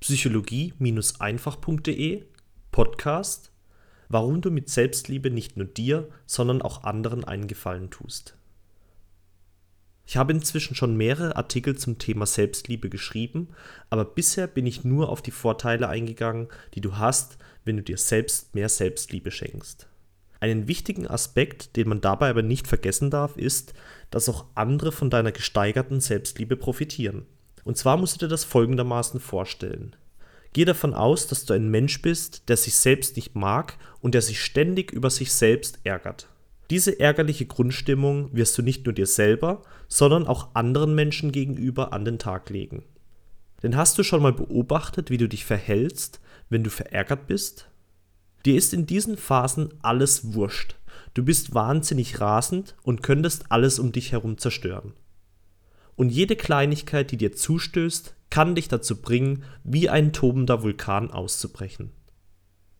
psychologie-einfach.de Podcast Warum du mit Selbstliebe nicht nur dir, sondern auch anderen einen Gefallen tust. Ich habe inzwischen schon mehrere Artikel zum Thema Selbstliebe geschrieben, aber bisher bin ich nur auf die Vorteile eingegangen, die du hast, wenn du dir selbst mehr Selbstliebe schenkst. Einen wichtigen Aspekt, den man dabei aber nicht vergessen darf, ist, dass auch andere von deiner gesteigerten Selbstliebe profitieren. Und zwar musst du dir das folgendermaßen vorstellen. Geh davon aus, dass du ein Mensch bist, der sich selbst nicht mag und der sich ständig über sich selbst ärgert. Diese ärgerliche Grundstimmung wirst du nicht nur dir selber, sondern auch anderen Menschen gegenüber an den Tag legen. Denn hast du schon mal beobachtet, wie du dich verhältst, wenn du verärgert bist? Dir ist in diesen Phasen alles wurscht. Du bist wahnsinnig rasend und könntest alles um dich herum zerstören. Und jede Kleinigkeit, die dir zustößt, kann dich dazu bringen, wie ein tobender Vulkan auszubrechen.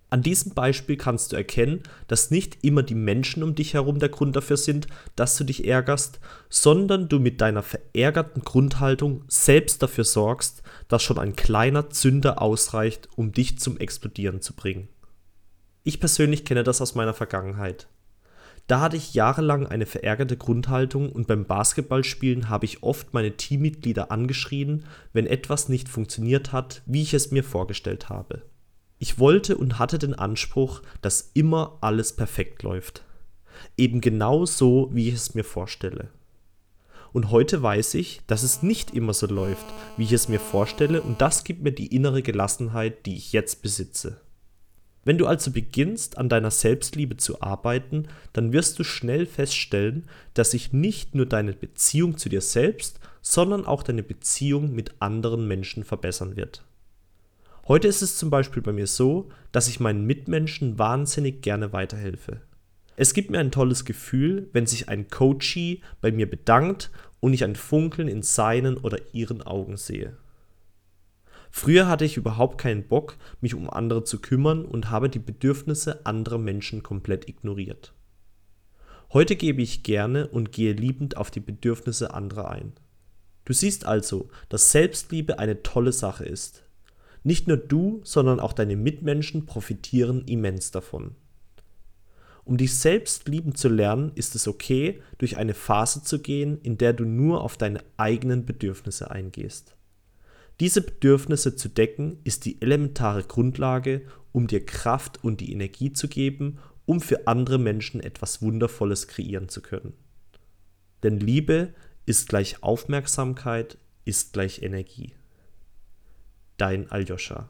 An diesem Beispiel kannst du erkennen, dass nicht immer die Menschen um dich herum der Grund dafür sind, dass du dich ärgerst, sondern du mit deiner verärgerten Grundhaltung selbst dafür sorgst, dass schon ein kleiner Zünder ausreicht, um dich zum Explodieren zu bringen. Ich persönlich kenne das aus meiner Vergangenheit. Da hatte ich jahrelang eine verärgerte Grundhaltung und beim Basketballspielen habe ich oft meine Teammitglieder angeschrien, wenn etwas nicht funktioniert hat, wie ich es mir vorgestellt habe. Ich wollte und hatte den Anspruch, dass immer alles perfekt läuft. Eben genau so, wie ich es mir vorstelle. Und heute weiß ich, dass es nicht immer so läuft, wie ich es mir vorstelle, und das gibt mir die innere Gelassenheit, die ich jetzt besitze. Wenn du also beginnst, an deiner Selbstliebe zu arbeiten, dann wirst du schnell feststellen, dass sich nicht nur deine Beziehung zu dir selbst, sondern auch deine Beziehung mit anderen Menschen verbessern wird. Heute ist es zum Beispiel bei mir so, dass ich meinen Mitmenschen wahnsinnig gerne weiterhelfe. Es gibt mir ein tolles Gefühl, wenn sich ein Coachee bei mir bedankt und ich ein Funkeln in seinen oder ihren Augen sehe. Früher hatte ich überhaupt keinen Bock, mich um andere zu kümmern und habe die Bedürfnisse anderer Menschen komplett ignoriert. Heute gebe ich gerne und gehe liebend auf die Bedürfnisse anderer ein. Du siehst also, dass Selbstliebe eine tolle Sache ist, nicht nur du, sondern auch deine Mitmenschen profitieren immens davon. Um dich selbst lieben zu lernen, ist es okay, durch eine Phase zu gehen, in der du nur auf deine eigenen Bedürfnisse eingehst. Diese Bedürfnisse zu decken, ist die elementare Grundlage, um dir Kraft und die Energie zu geben, um für andere Menschen etwas Wundervolles kreieren zu können. Denn Liebe ist gleich Aufmerksamkeit, ist gleich Energie dein Aljoscha.